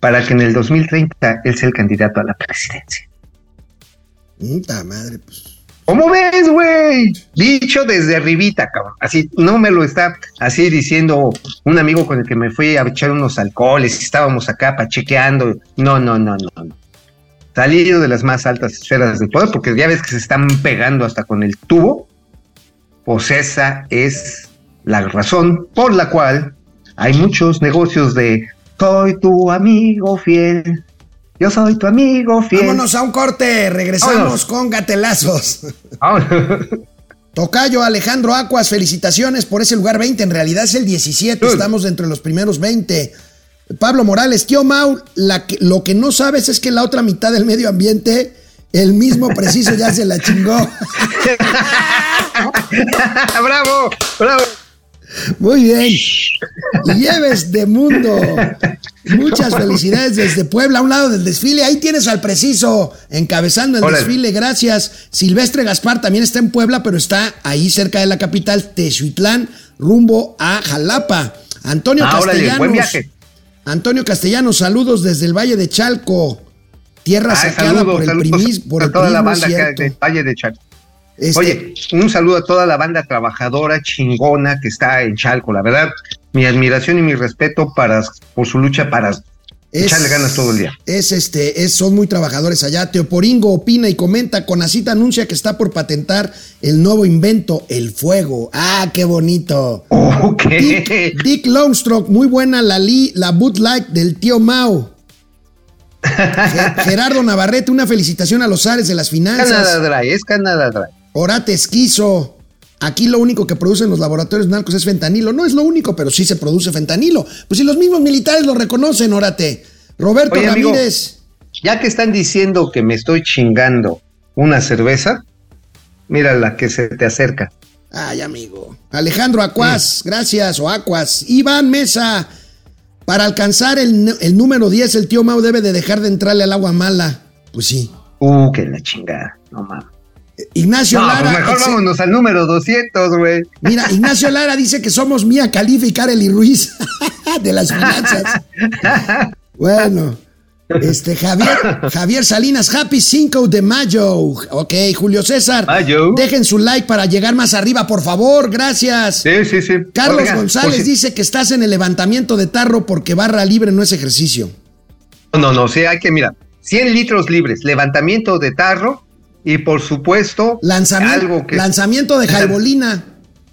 para que en el 2030 él sea el candidato a la presidencia. Puta madre, pues. ¿Cómo ves, güey? Dicho desde arribita, cabrón. Así, no me lo está así diciendo un amigo con el que me fui a echar unos alcoholes y estábamos acá pachequeando. No, no, no, no. no. Salido de las más altas esferas del poder, porque ya ves que se están pegando hasta con el tubo. Pues esa es la razón por la cual hay muchos negocios de soy tu amigo fiel. Yo soy tu amigo fiel. Vámonos a un corte, regresamos Vámonos. con gatelazos. Vámonos. Tocayo Alejandro Acuas, felicitaciones por ese lugar 20. En realidad es el 17, Good. estamos dentro de los primeros 20. Pablo Morales, tío Mau, la que- lo que no sabes es que la otra mitad del medio ambiente, el mismo preciso ya se la chingó. bravo, bravo. Muy bien. Lleves de mundo. Muchas felicidades desde Puebla, a un lado del desfile. Ahí tienes al preciso encabezando el desfile. Gracias. Silvestre Gaspar también está en Puebla, pero está ahí cerca de la capital, Tezuitlán, rumbo a Jalapa. Antonio Ah, órale, Castellanos. buen viaje. Antonio Castellanos, saludos desde el Valle de Chalco. Tierra Ay, saqueada saludos, por el, saludos primis- por a el toda la banda del Valle de Chalco. Este, Oye, un saludo a toda la banda trabajadora chingona que está en Chalco. La verdad, mi admiración y mi respeto para por su lucha para echarle ganas todo el día. Es este, es, son muy trabajadores allá. Teoporingo opina y comenta. Conacita anuncia que está por patentar el nuevo invento, el fuego. Ah, qué bonito. Ok. Dick, Dick Longstroke, muy buena la, li, la bootleg del tío Mao. Ge- Gerardo Navarrete, una felicitación a los Ares de las Canadá finanzas. Dry, es Canadá Dry. Orate Esquizo. Aquí lo único que producen los laboratorios narcos es fentanilo. No es lo único, pero sí se produce fentanilo. Pues si los mismos militares lo reconocen, Orate. Roberto Oye, amigo. Ramírez. Ya que están diciendo que me estoy chingando una cerveza, mira la que se te acerca. Ay, amigo. Alejandro Acuas, gracias, o Acuas. Iván Mesa, para alcanzar el, el número 10, el tío Mau debe de dejar de entrarle al agua mala. Pues sí. Uh, que la chingada. No mames. Ignacio No, Lara. pues mejor vámonos al número 200, güey. Mira, Ignacio Lara dice que somos Mía Califa y Kareli Ruiz de las finanzas. Bueno, este Javier, Javier Salinas, Happy Cinco de Mayo. Ok, Julio César. Mayo. Dejen su like para llegar más arriba, por favor. Gracias. Sí, sí, sí. Carlos González si- dice que estás en el levantamiento de tarro porque barra libre no es ejercicio. No, no, sí, hay que, mira, 100 litros libres, levantamiento de tarro y por supuesto Lanzamiento, algo que lanzamiento de jaibolina.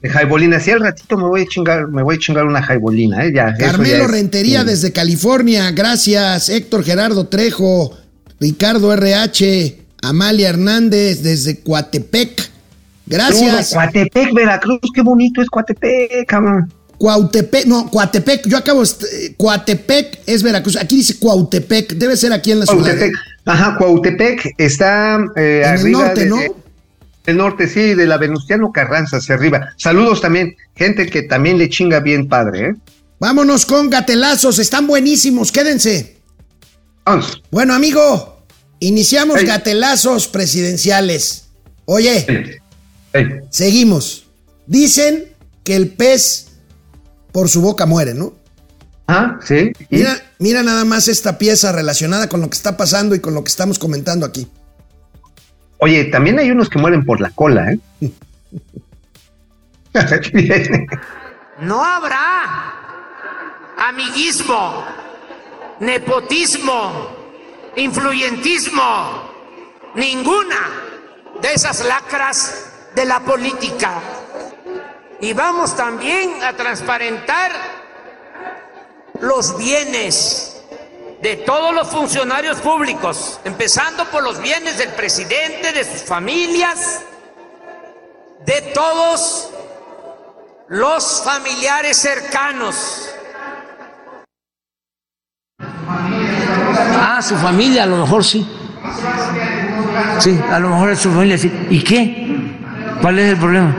De jaibolina. Si al ratito me voy a chingar, me voy a chingar una jaibolina, ¿eh? Ya, Carmelo es- Rentería desde California, gracias. Héctor Gerardo Trejo, Ricardo RH, Amalia Hernández desde Coatepec. Gracias. Todo Coatepec, Veracruz, qué bonito es Coatepec, cabrón. Cuautepec, no, Coatepec, yo acabo, este, Coatepec es Veracruz, aquí dice Cuautepec, debe ser aquí en la ciudad. Cuautepec. Ajá, Cuautepec está eh, En el arriba norte, de- ¿no? De- el norte, sí, de la Venustiano Carranza hacia arriba. Saludos también, gente que también le chinga bien padre, ¿eh? Vámonos con gatelazos, están buenísimos, quédense. Vamos. Bueno, amigo, iniciamos gatelazos presidenciales. Oye, seguimos. Dicen que el pez por su boca muere, ¿no? Ah, sí. mira nada más esta pieza relacionada con lo que está pasando y con lo que estamos comentando aquí. Oye, también hay unos que mueren por la cola, ¿eh? No habrá amiguismo, nepotismo, influyentismo, ninguna de esas lacras de la política. Y vamos también a transparentar los bienes de todos los funcionarios públicos, empezando por los bienes del presidente, de sus familias, de todos los familiares cercanos. Ah, su familia, a lo mejor sí. Sí, a lo mejor es su familia sí. ¿Y qué? ¿Cuál es el problema?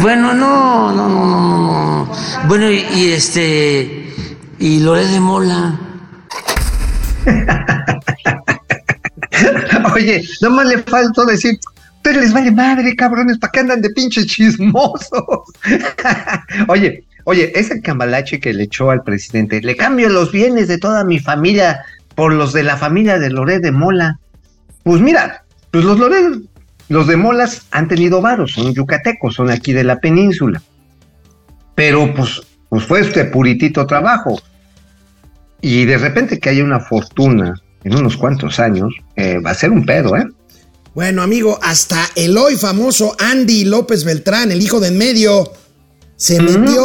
Bueno, no, no, no, no, no. no. Bueno, y este, y Loré de Mola. Oye, nomás le faltó decir, pero les vale madre, cabrones, ¿para qué andan de pinches chismosos? oye, oye, ese cambalache que le echó al presidente, le cambio los bienes de toda mi familia por los de la familia de Loré de Mola. Pues mira, pues los Loré, los de Molas han tenido varos, son yucatecos, son aquí de la península. Pero pues, pues fue este puritito trabajo. Y de repente que haya una fortuna en unos cuantos años, eh, va a ser un pedo, ¿eh? Bueno, amigo, hasta el hoy famoso Andy López Beltrán, el hijo de en medio, se metió,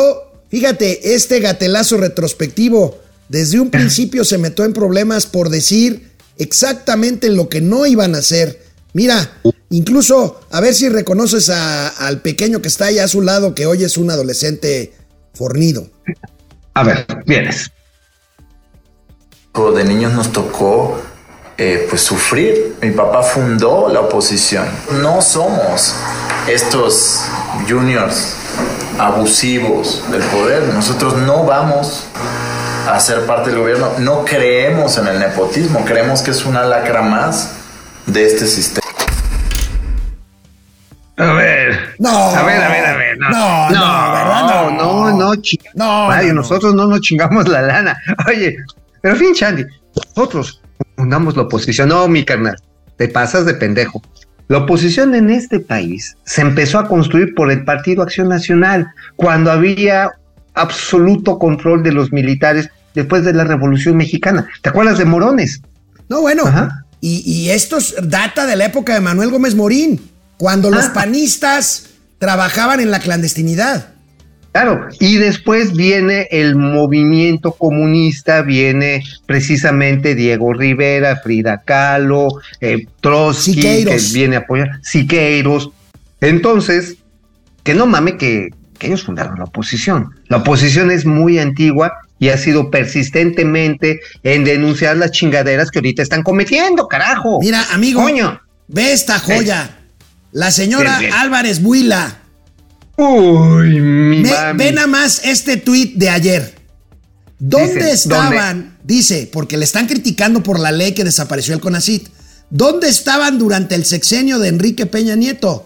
fíjate, este gatelazo retrospectivo, desde un principio se metió en problemas por decir exactamente lo que no iban a hacer. Mira, incluso a ver si reconoces a- al pequeño que está ahí a su lado, que hoy es un adolescente fornido. A ver, vienes. De niños nos tocó eh, pues sufrir. Mi papá fundó la oposición. No somos estos juniors abusivos del poder. Nosotros no vamos a ser parte del gobierno. No creemos en el nepotismo. Creemos que es una lacra más de este sistema. A ver. No. A ver, a ver, a ver. No, No, no, ¿verdad? No. no, no, no, No, no, no. nosotros no nos chingamos la lana. Oye, pero fin, Chandy, nosotros fundamos la oposición. No, mi carnal, te pasas de pendejo. La oposición en este país se empezó a construir por el Partido Acción Nacional, cuando había absoluto control de los militares después de la Revolución Mexicana. ¿Te acuerdas de Morones? No, bueno, Ajá. y, y esto es- data de la época de Manuel Gómez Morín, cuando los Ah. panistas trabajaban en la clandestinidad. Claro, y después viene el movimiento comunista, viene precisamente Diego Rivera, Frida Kahlo, eh, Trotsky, Siqueiros. que viene a apoyar, Siqueiros. Entonces, que no mame que, que ellos fundaron la oposición. La oposición es muy antigua y ha sido persistentemente en denunciar las chingaderas que ahorita están cometiendo, carajo. Mira, amigo, Coño. ve esta joya. La señora Bien, bien. Álvarez Buila. Uy, mi Ve, mami. ve nada más este tuit de ayer. ¿Dónde Dice, estaban? Dice, porque le están criticando por la ley que desapareció el CONACIT. ¿Dónde estaban durante el sexenio de Enrique Peña Nieto?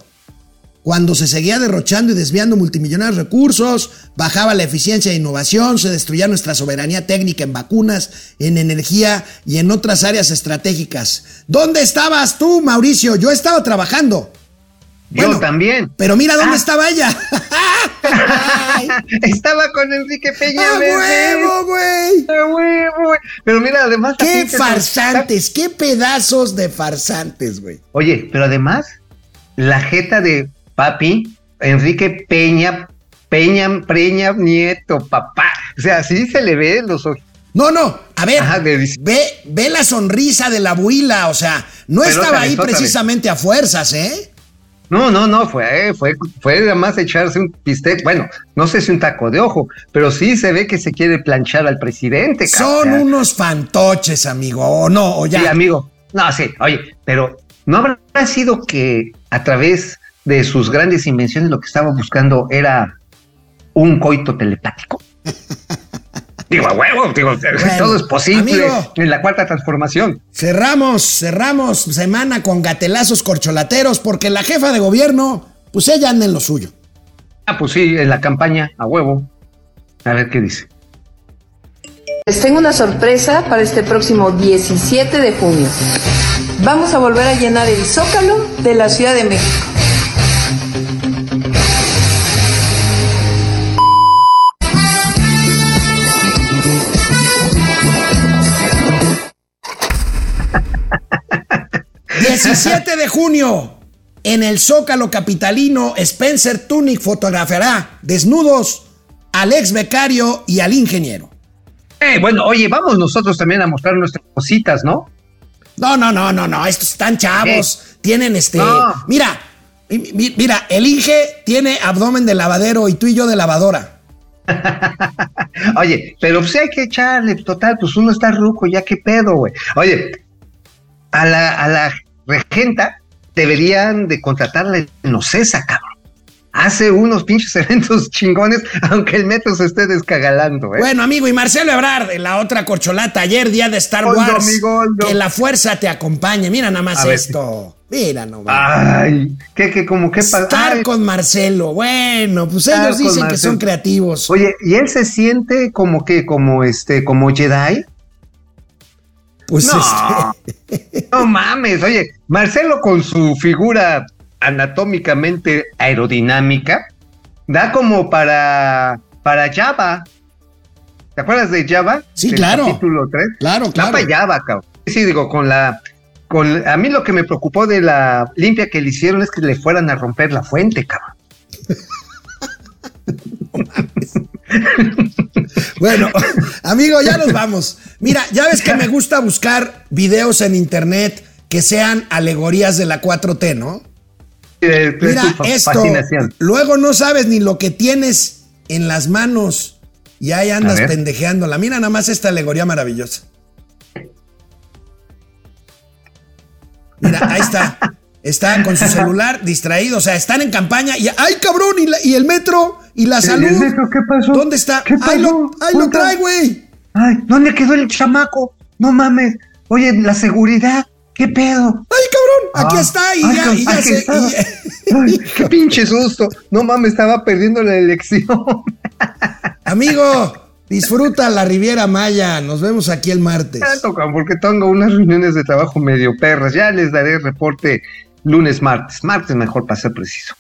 Cuando se seguía derrochando y desviando multimillonarios recursos, bajaba la eficiencia e innovación, se destruía nuestra soberanía técnica en vacunas, en energía y en otras áreas estratégicas. ¿Dónde estabas tú, Mauricio? Yo estaba trabajando. Yo también. Pero mira dónde Ah. estaba ella. Estaba con Enrique Peña. ¡A huevo, güey! ¡A huevo, güey! Pero mira, además. ¡Qué farsantes! ¡Qué pedazos de farsantes, güey! Oye, pero además, la jeta de papi, Enrique Peña, Peña, Preña, nieto, papá. O sea, así se le ve los ojos. No, no, a ver, Ajá, ve, ve la sonrisa de la abuela, o sea, no Pero estaba ahí precisamente a fuerzas, ¿eh? No, no, no, fue, fue, fue nada más echarse un bistec. Bueno, no sé si un taco de ojo, pero sí se ve que se quiere planchar al presidente. Son cabrón. unos fantoches, amigo, o no, o ya. Sí, amigo. No, sí, oye, pero ¿no habrá sido que a través de sus grandes invenciones lo que estaba buscando era un coito telepático? digo, a huevo, digo, todo es posible amigo. en la cuarta transformación. Cerramos, cerramos semana con gatelazos corcholateros porque la jefa de gobierno, pues ella anda en lo suyo. Ah, pues sí, en la campaña, a huevo. A ver qué dice. Les tengo una sorpresa para este próximo 17 de junio. Vamos a volver a llenar el zócalo de la Ciudad de México. 17 de junio, en el Zócalo Capitalino, Spencer Tunick fotografiará desnudos al ex becario y al ingeniero. Eh, bueno, oye, vamos nosotros también a mostrar nuestras cositas, ¿no? No, no, no, no, no, estos están chavos, tienen este... No. Mira, mi- mi- mira, el Inge tiene abdomen de lavadero y tú y yo de lavadora. Oye, pero pues hay que echarle, total, pues uno está ruco, ya qué pedo, güey. Oye, a la, a la regenta deberían de contratarla en Ocesa, cabrón. Hace unos pinches eventos chingones, aunque el metro se esté descagalando, ¿eh? Bueno, amigo, y Marcelo Ebrard, en la otra corcholata, ayer día de Star Goldo, Wars. mi Goldo. Que la fuerza te acompañe. Mira nada más A ver. esto. Mira nomás. Ay, que, que como que Estar ay, con Marcelo. Bueno, pues Estar ellos dicen que son creativos. Oye, ¿y él se siente como que, como este, como Jedi? pues No, este, no mames, oye, Marcelo con su figura anatómicamente aerodinámica, da como para, para Java. ¿Te acuerdas de Java? Sí, Del claro. Capítulo 3. Claro, Da claro. para Java, cabrón. Sí, digo, con la, con, a mí lo que me preocupó de la limpia que le hicieron es que le fueran a romper la fuente, cabrón. Bueno, amigo, ya nos vamos. Mira, ya ves que me gusta buscar videos en internet que sean alegorías de la 4T, ¿no? Eh, Mira esto. fascinación. Luego no sabes ni lo que tienes en las manos y ahí andas pendejeándola. Mira nada más esta alegoría maravillosa. Mira, ahí está. Está con su celular distraído. O sea, están en campaña y ¡ay, cabrón! ¿Y, la- y el metro? ¿Y la salud? ¿El metro qué pasó? ¿Dónde está? ¿Qué ¡Ahí lo, pasó? ahí lo Puta. trae, güey! Ay, ¿dónde quedó el chamaco? No mames. Oye, la seguridad, ¿qué pedo? ¡Ay, cabrón! Aquí Ah, está y ay, ya, y ya se. y Ay, qué pinche susto. No mames, estaba perdiendo la elección. Amigo, disfruta la Riviera Maya. Nos vemos aquí el martes. Ya tocan, porque tengo unas reuniones de trabajo medio perras. Ya les daré reporte lunes, martes. Martes mejor para ser preciso.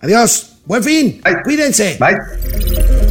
Adiós. Buen fin. Bye. Cuídense. Bye.